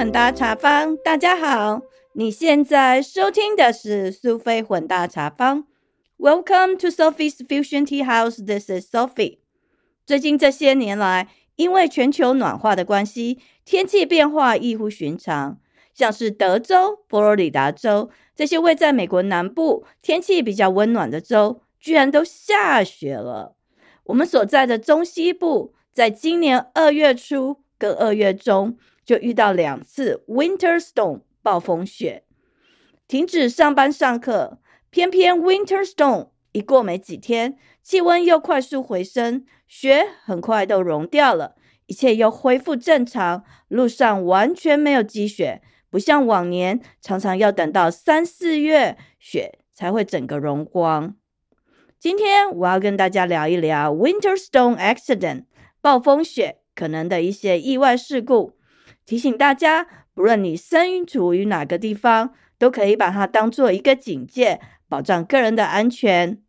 混搭茶坊，大家好，你现在收听的是苏菲混搭茶坊。Welcome to Sophie's Fusion Tea House. This is Sophie. 最近这些年来，因为全球暖化的关系，天气变化异乎寻常。像是德州、佛罗里达州这些位在美国南部、天气比较温暖的州，居然都下雪了。我们所在的中西部，在今年二月初跟二月中。就遇到两次 winter storm 暴风雪，停止上班上课。偏偏 winter storm 一过没几天，气温又快速回升，雪很快都融掉了，一切又恢复正常。路上完全没有积雪，不像往年常常要等到三四月雪才会整个融光。今天我要跟大家聊一聊 winter storm accident 暴风雪可能的一些意外事故。提醒大家，不论你身处于哪个地方，都可以把它当做一个警戒，保障个人的安全。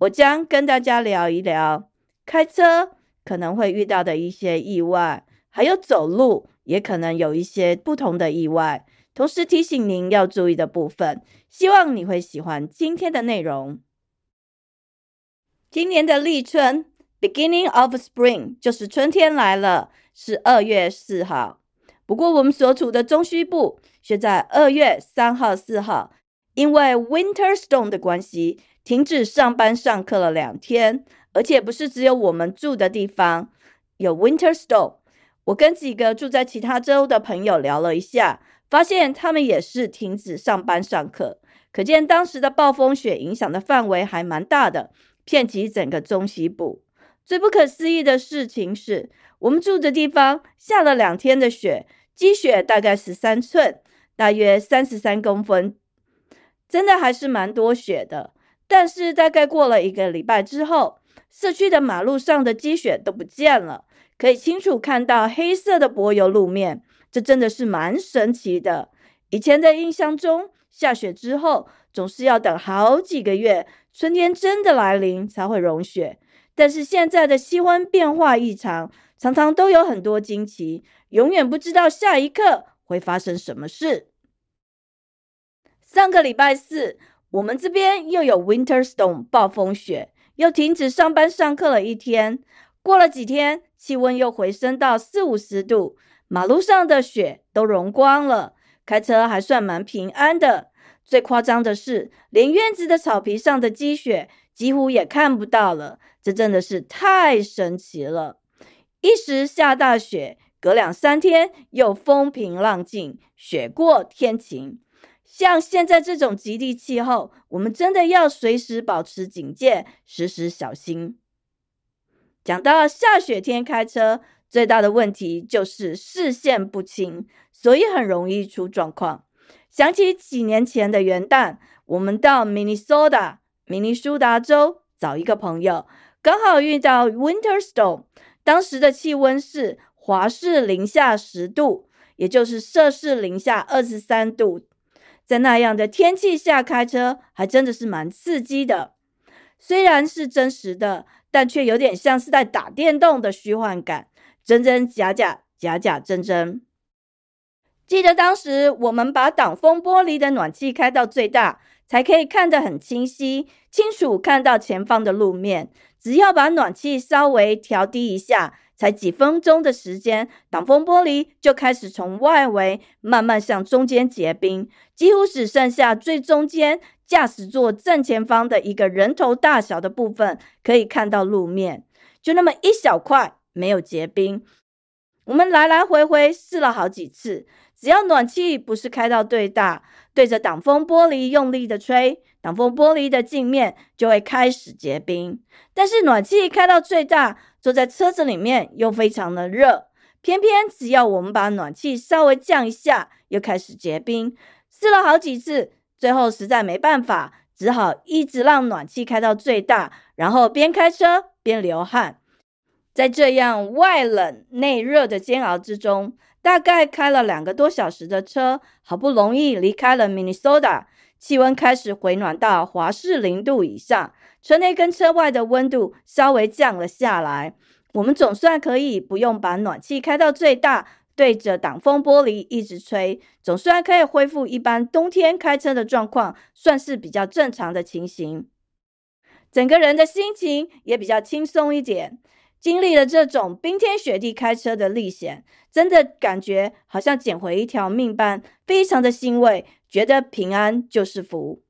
我将跟大家聊一聊开车可能会遇到的一些意外，还有走路也可能有一些不同的意外，同时提醒您要注意的部分。希望你会喜欢今天的内容。今年的立春 （Beginning of Spring） 就是春天来了，是二月四号。不过，我们所处的中西部却在二月三号、四号，因为 Winter Storm 的关系，停止上班上课了两天。而且不是只有我们住的地方有 Winter Storm。我跟几个住在其他州的朋友聊了一下，发现他们也是停止上班上课。可见当时的暴风雪影响的范围还蛮大的，遍及整个中西部。最不可思议的事情是，我们住的地方下了两天的雪。积雪大概十三寸，大约三十三公分，真的还是蛮多雪的。但是大概过了一个礼拜之后，社区的马路上的积雪都不见了，可以清楚看到黑色的柏油路面，这真的是蛮神奇的。以前的印象中，下雪之后总是要等好几个月，春天真的来临才会融雪。但是现在的气温变化异常，常常都有很多惊奇。永远不知道下一刻会发生什么事。上个礼拜四，我们这边又有 Winter Storm 暴风雪，又停止上班上课了一天。过了几天，气温又回升到四五十度，马路上的雪都融光了，开车还算蛮平安的。最夸张的是，连院子的草皮上的积雪几乎也看不到了，这真的是太神奇了！一时下大雪。隔两三天又风平浪静，雪过天晴。像现在这种极地气候，我们真的要随时保持警戒，时时小心。讲到下雪天开车，最大的问题就是视线不清，所以很容易出状况。想起几年前的元旦，我们到明尼苏达（明尼苏达州）找一个朋友，刚好遇到 Winter Storm，当时的气温是。华氏零下十度，也就是摄氏零下二十三度，在那样的天气下开车，还真的是蛮刺激的。虽然是真实的，但却有点像是在打电动的虚幻感，真真假假，假假真真。记得当时我们把挡风玻璃的暖气开到最大，才可以看得很清晰，清楚看到前方的路面。只要把暖气稍微调低一下。才几分钟的时间，挡风玻璃就开始从外围慢慢向中间结冰，几乎只剩下最中间驾驶座正前方的一个人头大小的部分可以看到路面，就那么一小块没有结冰。我们来来回回试了好几次，只要暖气不是开到最大，对着挡风玻璃用力的吹，挡风玻璃的镜面就会开始结冰。但是暖气开到最大。坐在车子里面又非常的热，偏偏只要我们把暖气稍微降一下，又开始结冰。试了好几次，最后实在没办法，只好一直让暖气开到最大，然后边开车边流汗。在这样外冷内热的煎熬之中，大概开了两个多小时的车，好不容易离开了 Minnesota，气温开始回暖到华氏零度以上。车内跟车外的温度稍微降了下来，我们总算可以不用把暖气开到最大，对着挡风玻璃一直吹，总算可以恢复一般冬天开车的状况，算是比较正常的情形。整个人的心情也比较轻松一点。经历了这种冰天雪地开车的历险，真的感觉好像捡回一条命般，非常的欣慰，觉得平安就是福。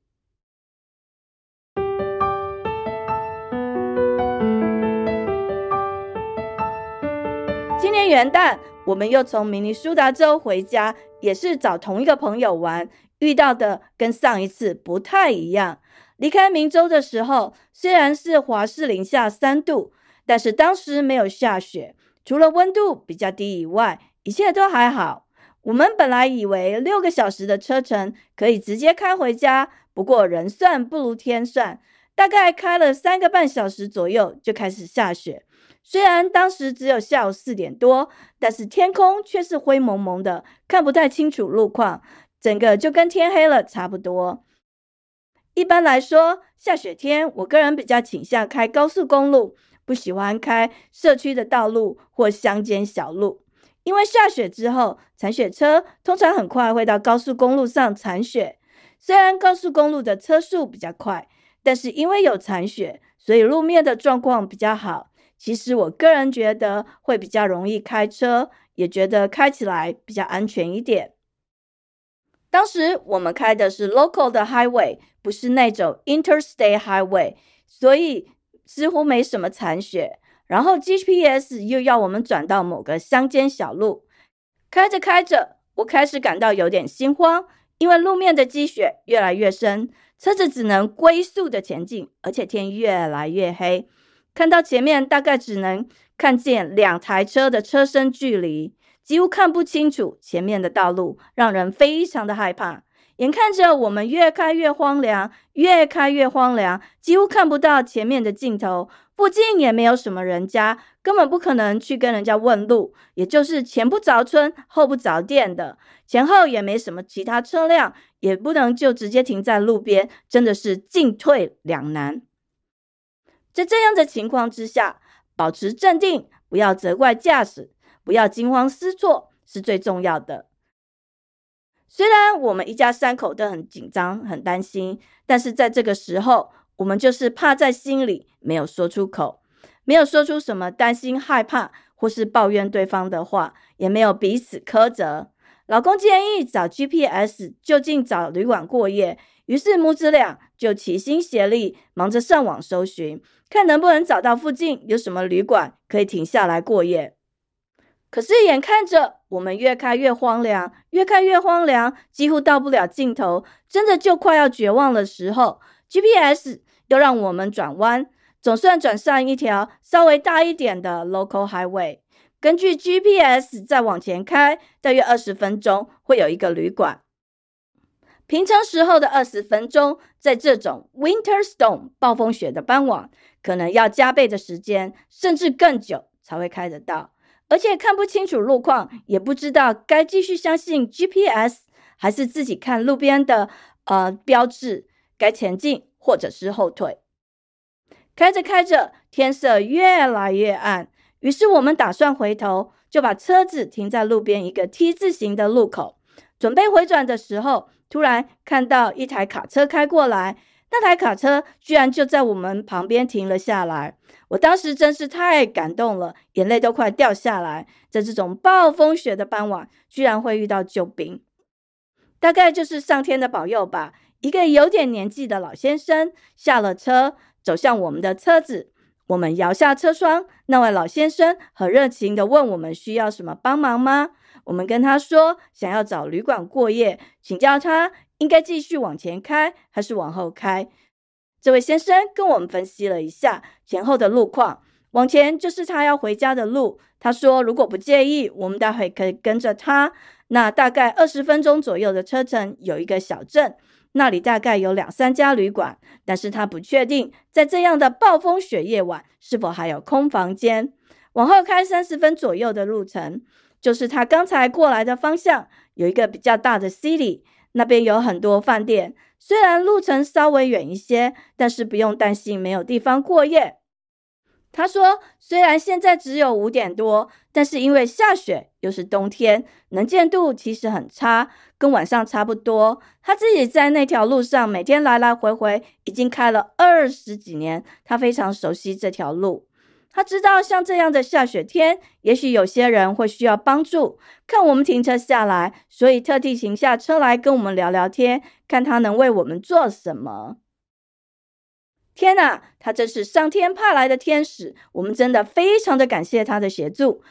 今年元旦，我们又从明尼苏达州回家，也是找同一个朋友玩，遇到的跟上一次不太一样。离开明州的时候，虽然是华氏零下三度。但是当时没有下雪，除了温度比较低以外，一切都还好。我们本来以为六个小时的车程可以直接开回家，不过人算不如天算，大概开了三个半小时左右就开始下雪。虽然当时只有下午四点多，但是天空却是灰蒙蒙的，看不太清楚路况，整个就跟天黑了差不多。一般来说，下雪天我个人比较倾向开高速公路。不喜欢开社区的道路或乡间小路，因为下雪之后，铲雪车通常很快会到高速公路上铲雪。虽然高速公路的车速比较快，但是因为有铲雪，所以路面的状况比较好。其实我个人觉得会比较容易开车，也觉得开起来比较安全一点。当时我们开的是 local 的 highway，不是那种 interstate highway，所以。似乎没什么残雪，然后 GPS 又要我们转到某个乡间小路，开着开着，我开始感到有点心慌，因为路面的积雪越来越深，车子只能龟速的前进，而且天越来越黑，看到前面大概只能看见两台车的车身距离，几乎看不清楚前面的道路，让人非常的害怕。眼看着我们越开越荒凉，越开越荒凉，几乎看不到前面的尽头。附近也没有什么人家，根本不可能去跟人家问路。也就是前不着村后不着店的，前后也没什么其他车辆，也不能就直接停在路边，真的是进退两难。在这样的情况之下，保持镇定，不要责怪驾驶，不要惊慌失措，是最重要的。虽然我们一家三口都很紧张、很担心，但是在这个时候，我们就是怕在心里，没有说出口，没有说出什么担心、害怕或是抱怨对方的话，也没有彼此苛责。老公建议找 GPS 就近找旅馆过夜，于是母子俩就齐心协力，忙着上网搜寻，看能不能找到附近有什么旅馆可以停下来过夜。可是眼看着我们越开越荒凉，越开越荒凉，几乎到不了尽头，真的就快要绝望的时候，GPS 又让我们转弯，总算转上一条稍微大一点的 local highway。根据 GPS 再往前开，大约二十分钟会有一个旅馆。平常时候的二十分钟，在这种 winter storm 暴风雪的傍晚，可能要加倍的时间，甚至更久才会开得到。而且看不清楚路况，也不知道该继续相信 GPS，还是自己看路边的呃标志，该前进或者是后退。开着开着，天色越来越暗，于是我们打算回头，就把车子停在路边一个 T 字形的路口，准备回转的时候，突然看到一台卡车开过来。那台卡车居然就在我们旁边停了下来，我当时真是太感动了，眼泪都快掉下来。在这种暴风雪的傍晚，居然会遇到救兵，大概就是上天的保佑吧。一个有点年纪的老先生下了车，走向我们的车子，我们摇下车窗，那位老先生很热情的问我们需要什么帮忙吗？我们跟他说想要找旅馆过夜，请教他。应该继续往前开还是往后开？这位先生跟我们分析了一下前后的路况。往前就是他要回家的路。他说如果不介意，我们待会可以跟着他。那大概二十分钟左右的车程，有一个小镇，那里大概有两三家旅馆，但是他不确定在这样的暴风雪夜晚是否还有空房间。往后开三十分左右的路程，就是他刚才过来的方向，有一个比较大的 city。那边有很多饭店，虽然路程稍微远一些，但是不用担心没有地方过夜。他说：“虽然现在只有五点多，但是因为下雪又是冬天，能见度其实很差，跟晚上差不多。他自己在那条路上每天来来回回，已经开了二十几年，他非常熟悉这条路。他知道像这样的下雪天，也许有些人会需要帮助，看我们停车下来，所以特地停下车来跟我们聊聊天，看他能为我们做什么。”天哪，他真是上天派来的天使！我们真的非常的感谢他的协助。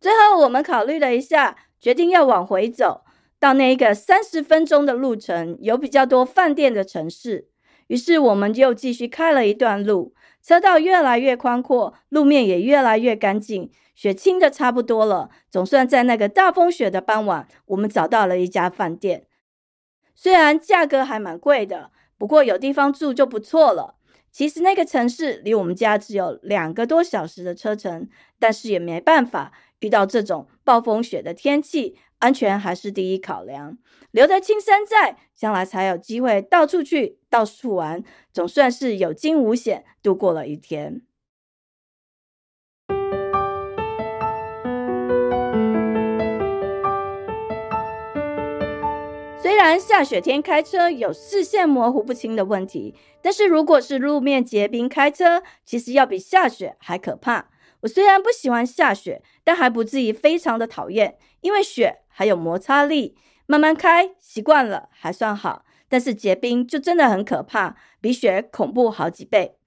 最后，我们考虑了一下，决定要往回走，到那一个三十分钟的路程、有比较多饭店的城市。于是，我们又继续开了一段路，车道越来越宽阔，路面也越来越干净，雪清的差不多了。总算在那个大风雪的傍晚，我们找到了一家饭店。虽然价格还蛮贵的。不过有地方住就不错了。其实那个城市离我们家只有两个多小时的车程，但是也没办法，遇到这种暴风雪的天气，安全还是第一考量。留得青山在，将来才有机会到处去到处玩，总算是有惊无险度过了一天。虽然下雪天开车有视线模糊不清的问题，但是如果是路面结冰开车，其实要比下雪还可怕。我虽然不喜欢下雪，但还不至于非常的讨厌，因为雪还有摩擦力，慢慢开习惯了还算好。但是结冰就真的很可怕，比雪恐怖好几倍。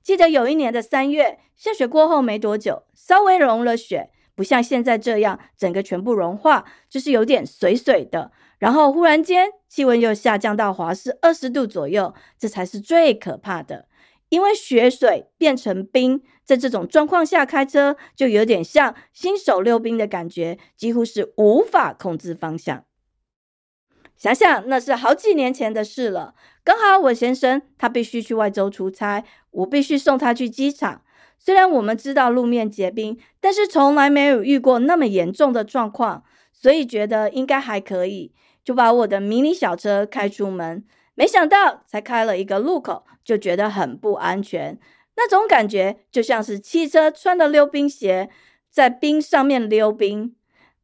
记得有一年的三月，下雪过后没多久，稍微融了雪，不像现在这样整个全部融化，就是有点水水的。然后忽然间，气温又下降到华氏二十度左右，这才是最可怕的。因为雪水变成冰，在这种状况下开车，就有点像新手溜冰的感觉，几乎是无法控制方向。想想那是好几年前的事了，刚好我先生他必须去外州出差，我必须送他去机场。虽然我们知道路面结冰，但是从来没有遇过那么严重的状况，所以觉得应该还可以。就把我的迷你小车开出门，没想到才开了一个路口，就觉得很不安全。那种感觉就像是汽车穿的溜冰鞋，在冰上面溜冰，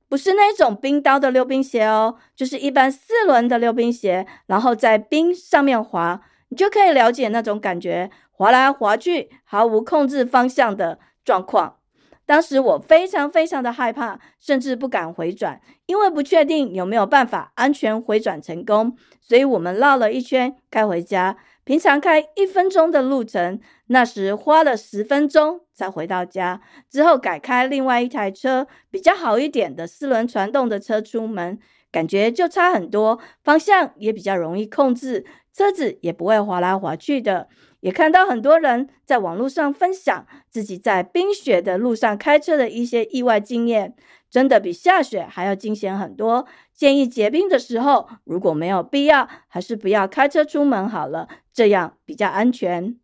不是那种冰刀的溜冰鞋哦，就是一般四轮的溜冰鞋，然后在冰上面滑，你就可以了解那种感觉，滑来滑去，毫无控制方向的状况。当时我非常非常的害怕，甚至不敢回转，因为不确定有没有办法安全回转成功。所以我们绕了一圈开回家。平常开一分钟的路程，那时花了十分钟才回到家。之后改开另外一台车，比较好一点的四轮传动的车出门，感觉就差很多，方向也比较容易控制，车子也不会滑来滑去的。也看到很多人在网络上分享自己在冰雪的路上开车的一些意外经验，真的比下雪还要惊险很多。建议结冰的时候，如果没有必要，还是不要开车出门好了，这样比较安全。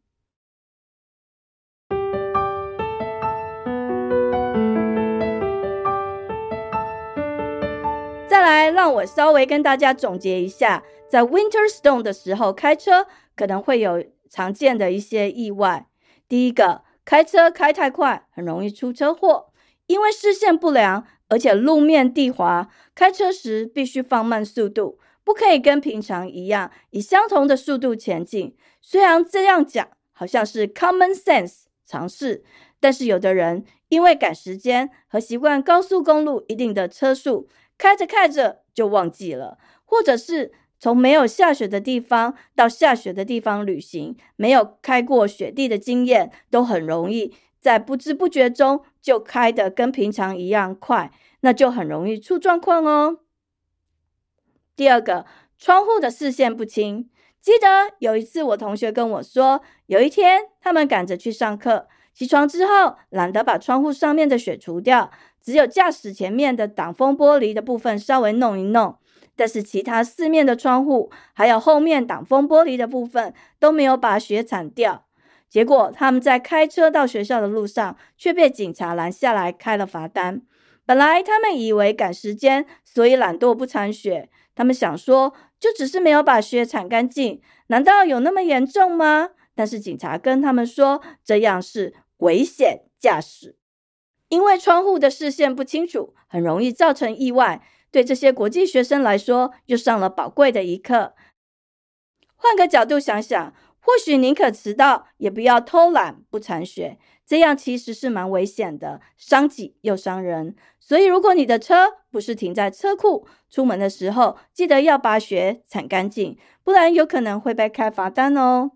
再来，让我稍微跟大家总结一下，在 Winter Storm 的时候开车可能会有。常见的一些意外，第一个，开车开太快，很容易出车祸，因为视线不良，而且路面地滑，开车时必须放慢速度，不可以跟平常一样以相同的速度前进。虽然这样讲好像是 common sense 常识，但是有的人因为赶时间和习惯高速公路一定的车速，开着开着就忘记了，或者是。从没有下雪的地方到下雪的地方旅行，没有开过雪地的经验，都很容易在不知不觉中就开得跟平常一样快，那就很容易出状况哦。第二个，窗户的视线不清。记得有一次，我同学跟我说，有一天他们赶着去上课，起床之后懒得把窗户上面的雪除掉，只有驾驶前面的挡风玻璃的部分稍微弄一弄。但是其他四面的窗户，还有后面挡风玻璃的部分都没有把雪铲掉。结果他们在开车到学校的路上，却被警察拦下来开了罚单。本来他们以为赶时间，所以懒惰不铲雪。他们想说，就只是没有把雪铲干净，难道有那么严重吗？但是警察跟他们说这样是危险驾驶，因为窗户的视线不清楚，很容易造成意外。对这些国际学生来说，又上了宝贵的一课。换个角度想想，或许宁可迟到，也不要偷懒不铲雪。这样其实是蛮危险的，伤己又伤人。所以，如果你的车不是停在车库，出门的时候记得要把雪铲干净，不然有可能会被开罚单哦。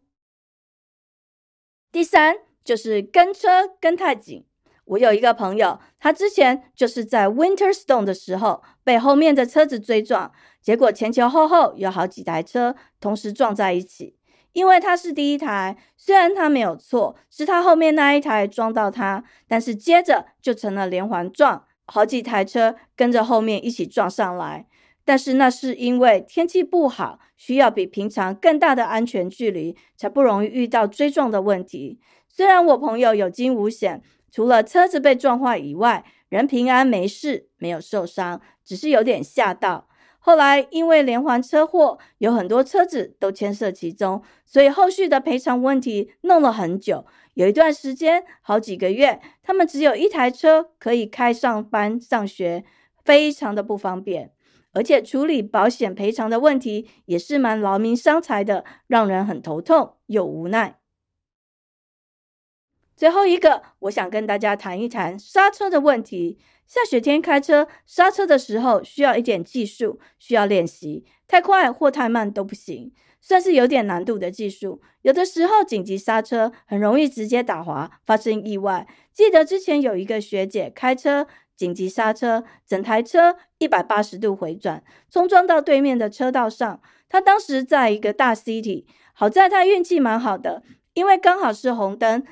第三就是跟车跟太紧。我有一个朋友，他之前就是在 Winter Storm 的时候被后面的车子追撞，结果前前后后有好几台车同时撞在一起。因为他是第一台，虽然他没有错，是他后面那一台撞到他，但是接着就成了连环撞，好几台车跟着后面一起撞上来。但是那是因为天气不好，需要比平常更大的安全距离，才不容易遇到追撞的问题。虽然我朋友有惊无险，除了车子被撞坏以外，人平安没事，没有受伤，只是有点吓到。后来因为连环车祸，有很多车子都牵涉其中，所以后续的赔偿问题弄了很久。有一段时间，好几个月，他们只有一台车可以开上班、上学，非常的不方便。而且处理保险赔偿的问题也是蛮劳民伤财的，让人很头痛又无奈。最后一个，我想跟大家谈一谈刹车的问题。下雪天开车刹车的时候需要一点技术，需要练习，太快或太慢都不行，算是有点难度的技术。有的时候紧急刹车很容易直接打滑，发生意外。记得之前有一个学姐开车紧急刹车，整台车一百八十度回转，冲撞到对面的车道上。她当时在一个大 city，好在她运气蛮好的，因为刚好是红灯，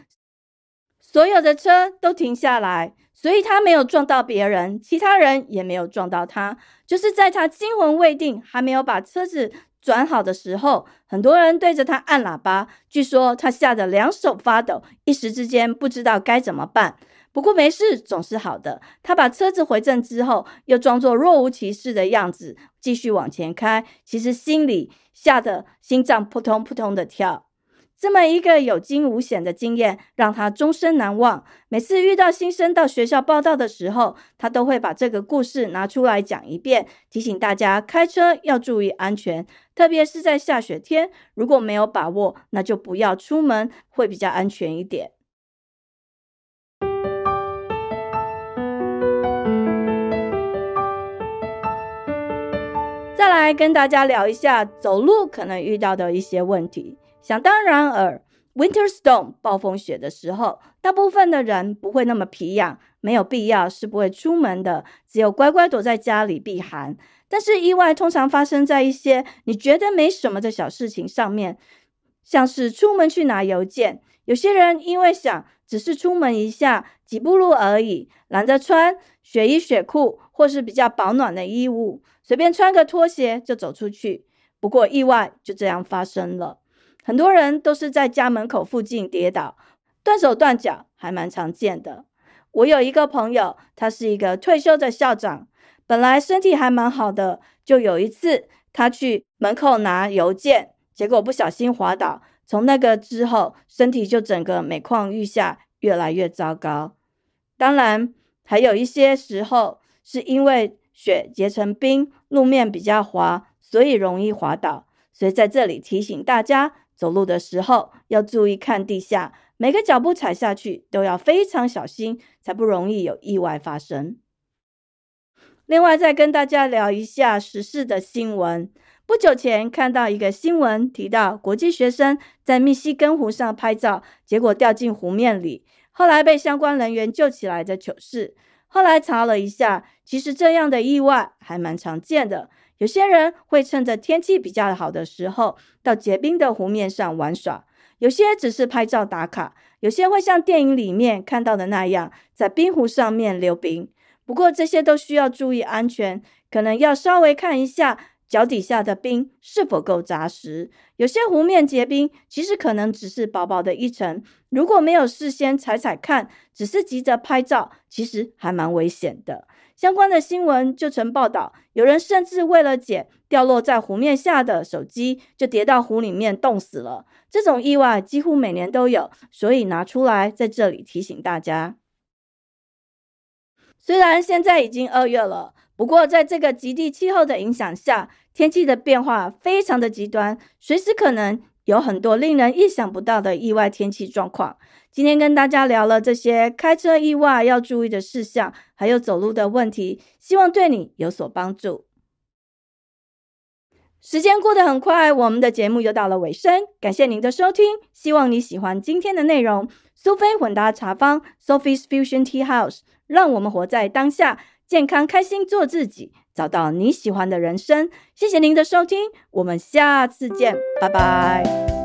所有的车都停下来。所以他没有撞到别人，其他人也没有撞到他。就是在他惊魂未定，还没有把车子转好的时候，很多人对着他按喇叭。据说他吓得两手发抖，一时之间不知道该怎么办。不过没事，总是好的。他把车子回正之后，又装作若无其事的样子，继续往前开。其实心里吓得心脏扑通扑通的跳。这么一个有惊无险的经验，让他终身难忘。每次遇到新生到学校报道的时候，他都会把这个故事拿出来讲一遍，提醒大家开车要注意安全，特别是在下雪天，如果没有把握，那就不要出门，会比较安全一点。再来跟大家聊一下走路可能遇到的一些问题。想当然尔，Winter Storm 暴风雪的时候，大部分的人不会那么皮痒，没有必要是不会出门的，只有乖乖躲在家里避寒。但是意外通常发生在一些你觉得没什么的小事情上面，像是出门去拿邮件。有些人因为想只是出门一下，几步路而已，懒得穿雪衣、雪裤或是比较保暖的衣物，随便穿个拖鞋就走出去。不过意外就这样发生了。很多人都是在家门口附近跌倒，断手断脚还蛮常见的。我有一个朋友，他是一个退休的校长，本来身体还蛮好的，就有一次他去门口拿邮件，结果不小心滑倒，从那个之后身体就整个每况愈下，越来越糟糕。当然，还有一些时候是因为雪结成冰，路面比较滑，所以容易滑倒。所以在这里提醒大家。走路的时候要注意看地下，每个脚步踩下去都要非常小心，才不容易有意外发生。另外，再跟大家聊一下时事的新闻。不久前看到一个新闻，提到国际学生在密西根湖上拍照，结果掉进湖面里，后来被相关人员救起来的糗事。后来查了一下，其实这样的意外还蛮常见的。有些人会趁着天气比较好的时候到结冰的湖面上玩耍，有些只是拍照打卡，有些会像电影里面看到的那样在冰湖上面溜冰。不过这些都需要注意安全，可能要稍微看一下脚底下的冰是否够扎实。有些湖面结冰，其实可能只是薄薄的一层，如果没有事先踩踩看，只是急着拍照，其实还蛮危险的。相关的新闻就曾报道，有人甚至为了捡掉落在湖面下的手机就跌到湖里面冻死了。这种意外几乎每年都有，所以拿出来在这里提醒大家。虽然现在已经二月了，不过在这个极地气候的影响下，天气的变化非常的极端，随时可能有很多令人意想不到的意外天气状况。今天跟大家聊了这些开车意外要注意的事项，还有走路的问题，希望对你有所帮助。时间过得很快，我们的节目又到了尾声，感谢您的收听，希望你喜欢今天的内容。苏菲混搭茶坊 （Sophie's Fusion Tea House），让我们活在当下，健康开心做自己，找到你喜欢的人生。谢谢您的收听，我们下次见，拜拜。